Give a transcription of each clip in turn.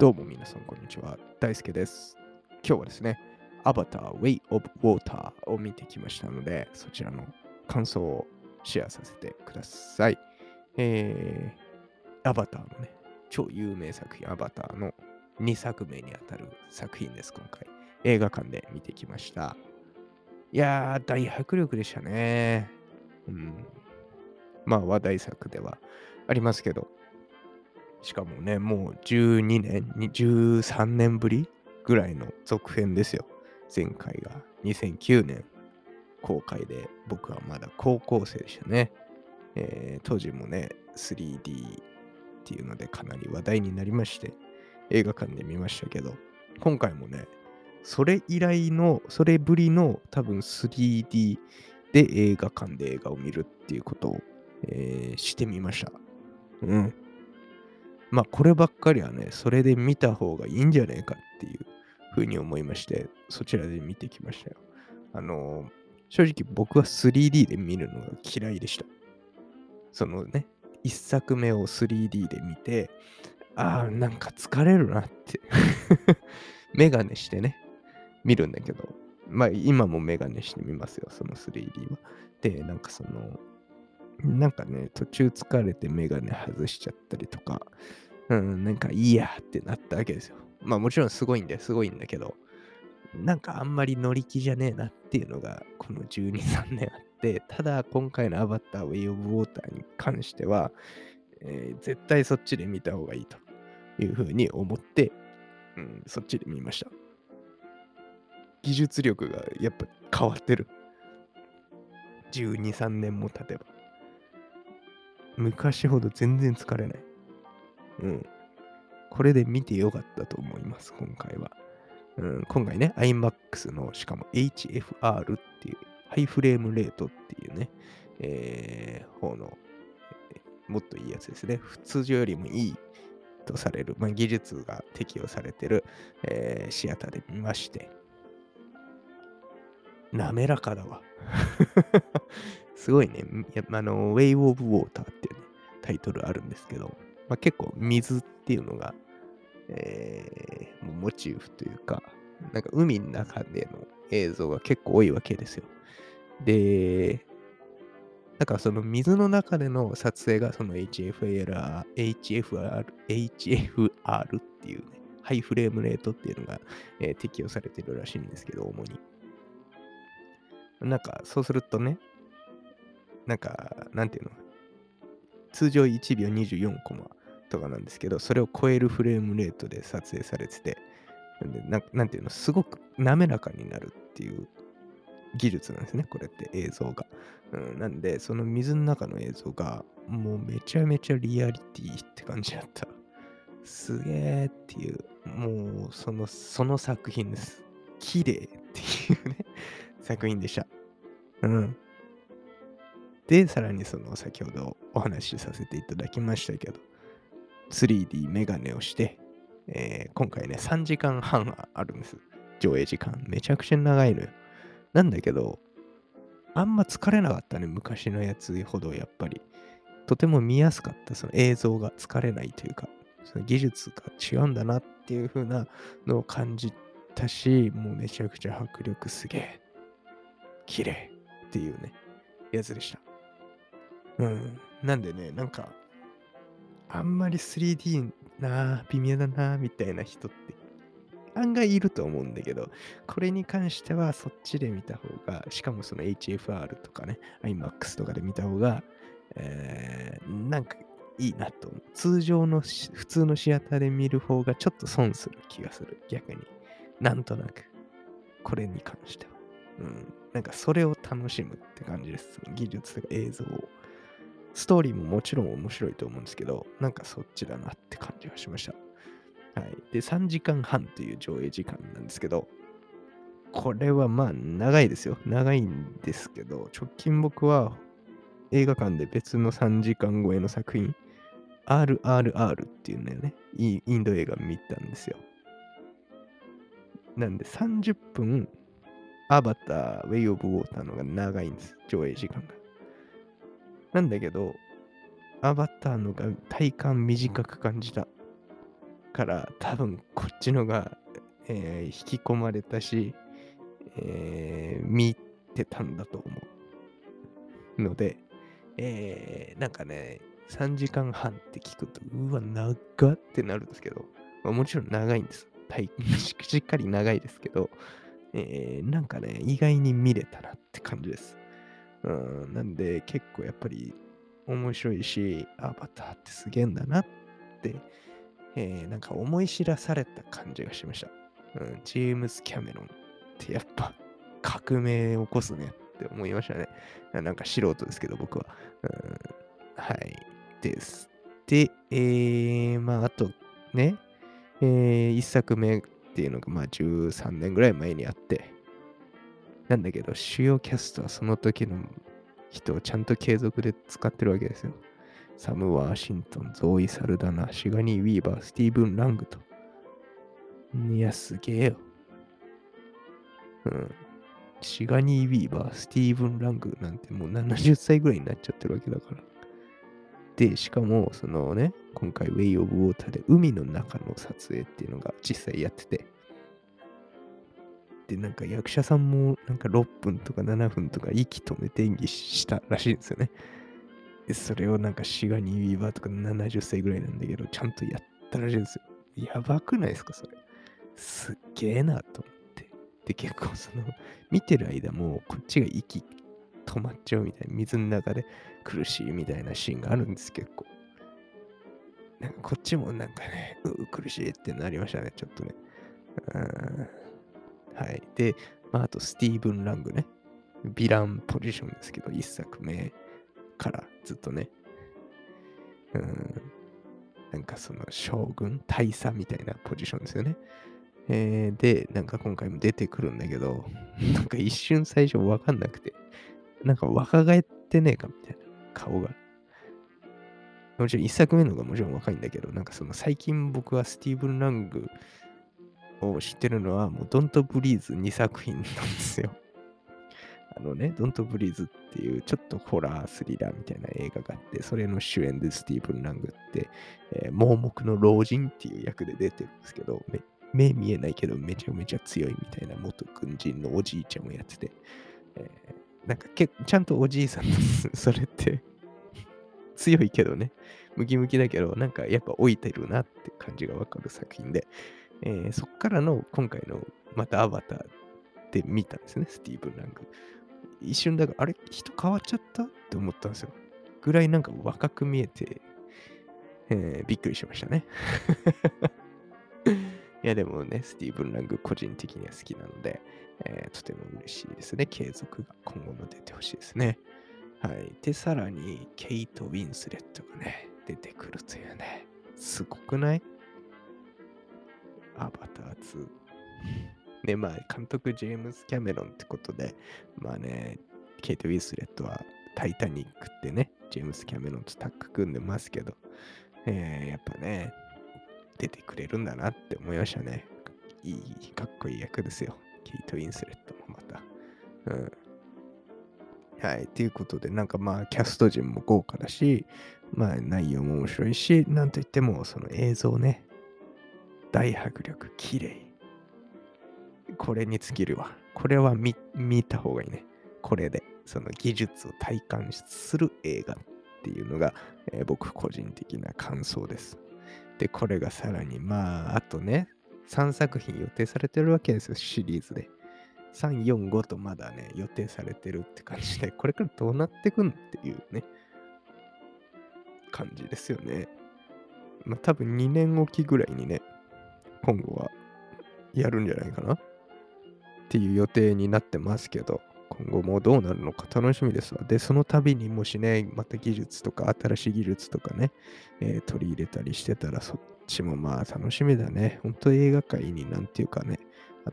どうも皆さん、こんにちは。大輔です。今日はですね、アバター Way of Water を見てきましたので、そちらの感想をシェアさせてください。えー、アバターのね、超有名作品、アバターの2作目にあたる作品です、今回。映画館で見てきました。いやー、大迫力でしたね。うん。まあ、話題作ではありますけど、しかもね、もう12年、13年ぶりぐらいの続編ですよ。前回が2009年公開で、僕はまだ高校生でしたね。えー当時もね、3D っていうのでかなり話題になりまして、映画館で見ましたけど、今回もね、それ以来の、それぶりの多分 3D で映画館で映画を見るっていうことを、えーしてみました。うん。まあこればっかりはね、それで見た方がいいんじゃねえかっていうふうに思いまして、そちらで見てきましたよ。あのー正直僕は 3D で見るのが嫌いでした。そのね、一作目を 3D で見て、ああ、なんか疲れるなって。メガネしてね、見るんだけど、まあ今もメガネしてみますよ、その 3D は。で、なんかその、なんかね、途中疲れてメガネ外しちゃったりとか、うん、なんかいいやってなったわけですよ。まあもちろんすごいんだよ、すごいんだけど、なんかあんまり乗り気じゃねえなっていうのがこの12、3年あって、ただ今回のアバターウェイオブウォーターに関しては、えー絶対そっちで見た方がいいというふうに思って、うん、そっちで見ました。技術力がやっぱ変わってる。12、3年も経てば。昔ほど全然疲れない。うん。これで見てよかったと思います、今回は。うん、今回ね、iMAX の、しかも HFR っていう、ハイフレームレートっていうね、えー方の、えーもっといいやつですね。普通常よりもいいとされる、まあ、技術が適用されてる、えーシアターで見まして、滑らかだわ。すごいね。あの、Way of Water っていう、ね、タイトルあるんですけど、まあ、結構水っていうのが、えーもうモチーフというか、なんか海の中での映像が結構多いわけですよ。で、だからその水の中での撮影がその HFR、HFR、HFR っていうね、ハイフレームレートっていうのが、えー適用されてるらしいんですけど、主に。なんかそうするとね、なんか、なんていうの、通常1秒24コマとかなんですけど、それを超えるフレームレートで撮影されてて、なんでななんていうの、すごく滑らかになるっていう技術なんですね、これって映像が。うん、なんで、その水の中の映像が、もうめちゃめちゃリアリティって感じだった。すげえっていう、もうその、その作品です。綺麗っていうね、作品でした。うん。で、さらにその先ほどお話しさせていただきましたけど、3D メガネをして、えー今回ね、3時間半あるんです。上映時間。めちゃくちゃ長いのよ。なんだけど、あんま疲れなかったね、昔のやつほどやっぱり。とても見やすかった、その映像が疲れないというか、その技術が違うんだなっていう風なのを感じたし、もうめちゃくちゃ迫力すげえ。綺麗っていうね、やつでした。うん。なんでね、なんか、あんまり 3D なあ、微妙だな、みたいな人って案外いると思うんだけど、これに関してはそっちで見た方が、しかもその HFR とかね、IMAX とかで見た方が、えーなんかいいなと思う。通常の普通のシアターで見る方がちょっと損する気がする、逆に。なんとなく、これに関しては。うん。なんかそれを楽しむって感じです。技術とか映像を。ストーリーももちろん面白いと思うんですけど、なんかそっちだなって感じがしました。はい。で、3時間半という上映時間なんですけど、これはまあ長いですよ。長いんですけど、直近僕は映画館で別の3時間超えの作品、RRR っていうのね、イインド映画見たんですよ。なんで30分、アバター、ウェイオブウォーターのが長いんです、上映時間が。なんだけど、アバターのが体感短く感じた。から多分こっちのが、えー引き込まれたし、えー見てたんだと思う。ので、えーなんかね、3時間半って聞くと、うわ、長ってなるんですけど、まあ、もちろん長いんです。体 しっかり長いですけど、えーなんかね、意外に見れたなって感じです。うん、なんで結構やっぱり面白いし、アバターってすげえんだなって、えーなんか思い知らされた感じがしました。うん、ジェームス・キャメロンってやっぱ革命を起こすねって思いましたね。なんか素人ですけど僕は。うん、はい。です。で、えー、まああとね、えー、一作目っていうのがまあ13年ぐらい前にあって、なんだけど、主要キャストはその時の人をちゃんと継続で使ってるわけですよ。サム・ワーシントン、ゾーイ・サルダナ、シガニー・ウィーバー、スティーブン・ラングと。いや、すげえよ。うん。シガニー・ウィーバー、スティーブン・ラングなんてもう70歳ぐらいになっちゃってるわけだから。で、しかも、そのね、今回、ウェイ・オブ・ウォーターで海の中の撮影っていうのが実際やってて、で、なんか役者さんもなんか6分とか7分とか息止めて演技したらしいんですよね。で、それをなんかシガニー・ウィーバーとか70歳ぐらいなんだけど、ちゃんとやったらしいんですよ。やばくないですか、それ。すっげえなと思って。で、結構その、見てる間もこっちが息止まっちゃうみたいな、水の中で苦しいみたいなシーンがあるんです、結構。なんかこっちもなんかね、うう苦しいってなりましたね、ちょっとね。はい。で、まあ、あとスティーブン・ラングね。ヴィランポジションですけど、一作目からずっとね。うん。なんかその将軍、大佐みたいなポジションですよね。えーで、なんか今回も出てくるんだけど、なんか一瞬最初わかんなくて、なんか若返ってねえかみたいな顔が。もちろん一作目の方がもちろん若いんだけど、なんかその最近僕はスティーブン・ラングを知ってるのは、もう Don't Breathe 2作品なんですよ。あのね、Don't Breathe っていうちょっとホラースリラーみたいな映画があって、それの主演でスティーブン・ラングって、えー盲目の老人っていう役で出てるんですけど、目見えないけどめちゃめちゃ強いみたいな元軍人のおじいちゃんをやってて、なんかけちゃんとおじいさん。それって強いけどね、ムキムキだけど、なんかやっぱ老いてるなって感じがわかる作品で、えーそっからの今回のまたアバターで見たんですね、スティーブン・ラング。一瞬だから、あれ？人変わっちゃった？って思ったんですよ。ぐらいなんか若く見えて、えーびっくりしましたね。いやでもね、スティーブン・ラング個人的には好きなので、えーとても嬉しいですね。継続が今後も出てほしいですね。はい。で、さらに、ケイト・ウィンスレットがね、出てくるというね、すごくない？アバター2。ね、まあ、監督ジェームス・キャメロンってことで、まあね、ケイト・ウィンスレットはタイタニックってね、ジェームス・キャメロンとタッグ組んでますけど、えーやっぱね、出てくれるんだなって思いましたね。いい、かっこいい役ですよ。ケイト・ウィンスレットもまた。うん。はい。ということで、なんかまあ、キャスト陣も豪華だし、まあ、内容も面白いし、なんといっても、その映像ね、大迫力、綺麗。これに尽きるわ。これは見見た方がいいね。これで、その技術を体感する映画っていうのが、えー僕個人的な感想です。で、これがさらに、まあ、あとね、3作品予定されてるわけですよ、シリーズで。3、4、5とまだね、予定されてるって感じで、これからどうなってくんっていうね、感じですよね。まあ、多分2年おきぐらいにね、今後はやるんじゃないかなっていう予定になってますけど、今後もどうなるのか楽しみですわ。で、その度にもしね、また技術とか新しい技術とかね、えー取り入れたりしてたらそっちもまあ楽しみだね。本当映画界になんていうかね、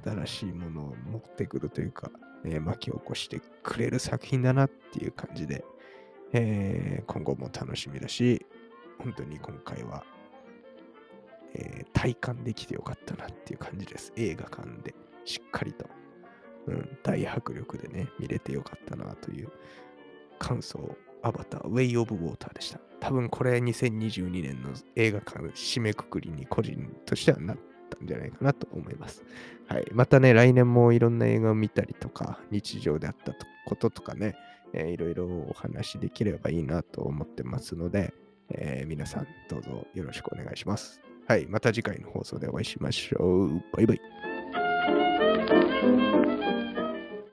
新しいものを持ってくるというか、えー巻き起こしてくれる作品だなっていう感じで、えー今後も楽しみだし、本当に今回は、え体感できてよかったなっていう感じです。映画館でしっかりと、うん、大迫力でね、見れてよかったなという感想アバター、ウェイ・オブ・ウォーターでした。多分これ2022年の映画館締めくくりに個人としてはなったんじゃないかなと思います。はい。またね、来年もいろんな映画を見たりとか、日常であったこととかね、えーいろいろお話できればいいなと思ってますので、えー皆さんどうぞよろしくお願いします。はい。また次回の放送でお会いしましょう。バイバイ。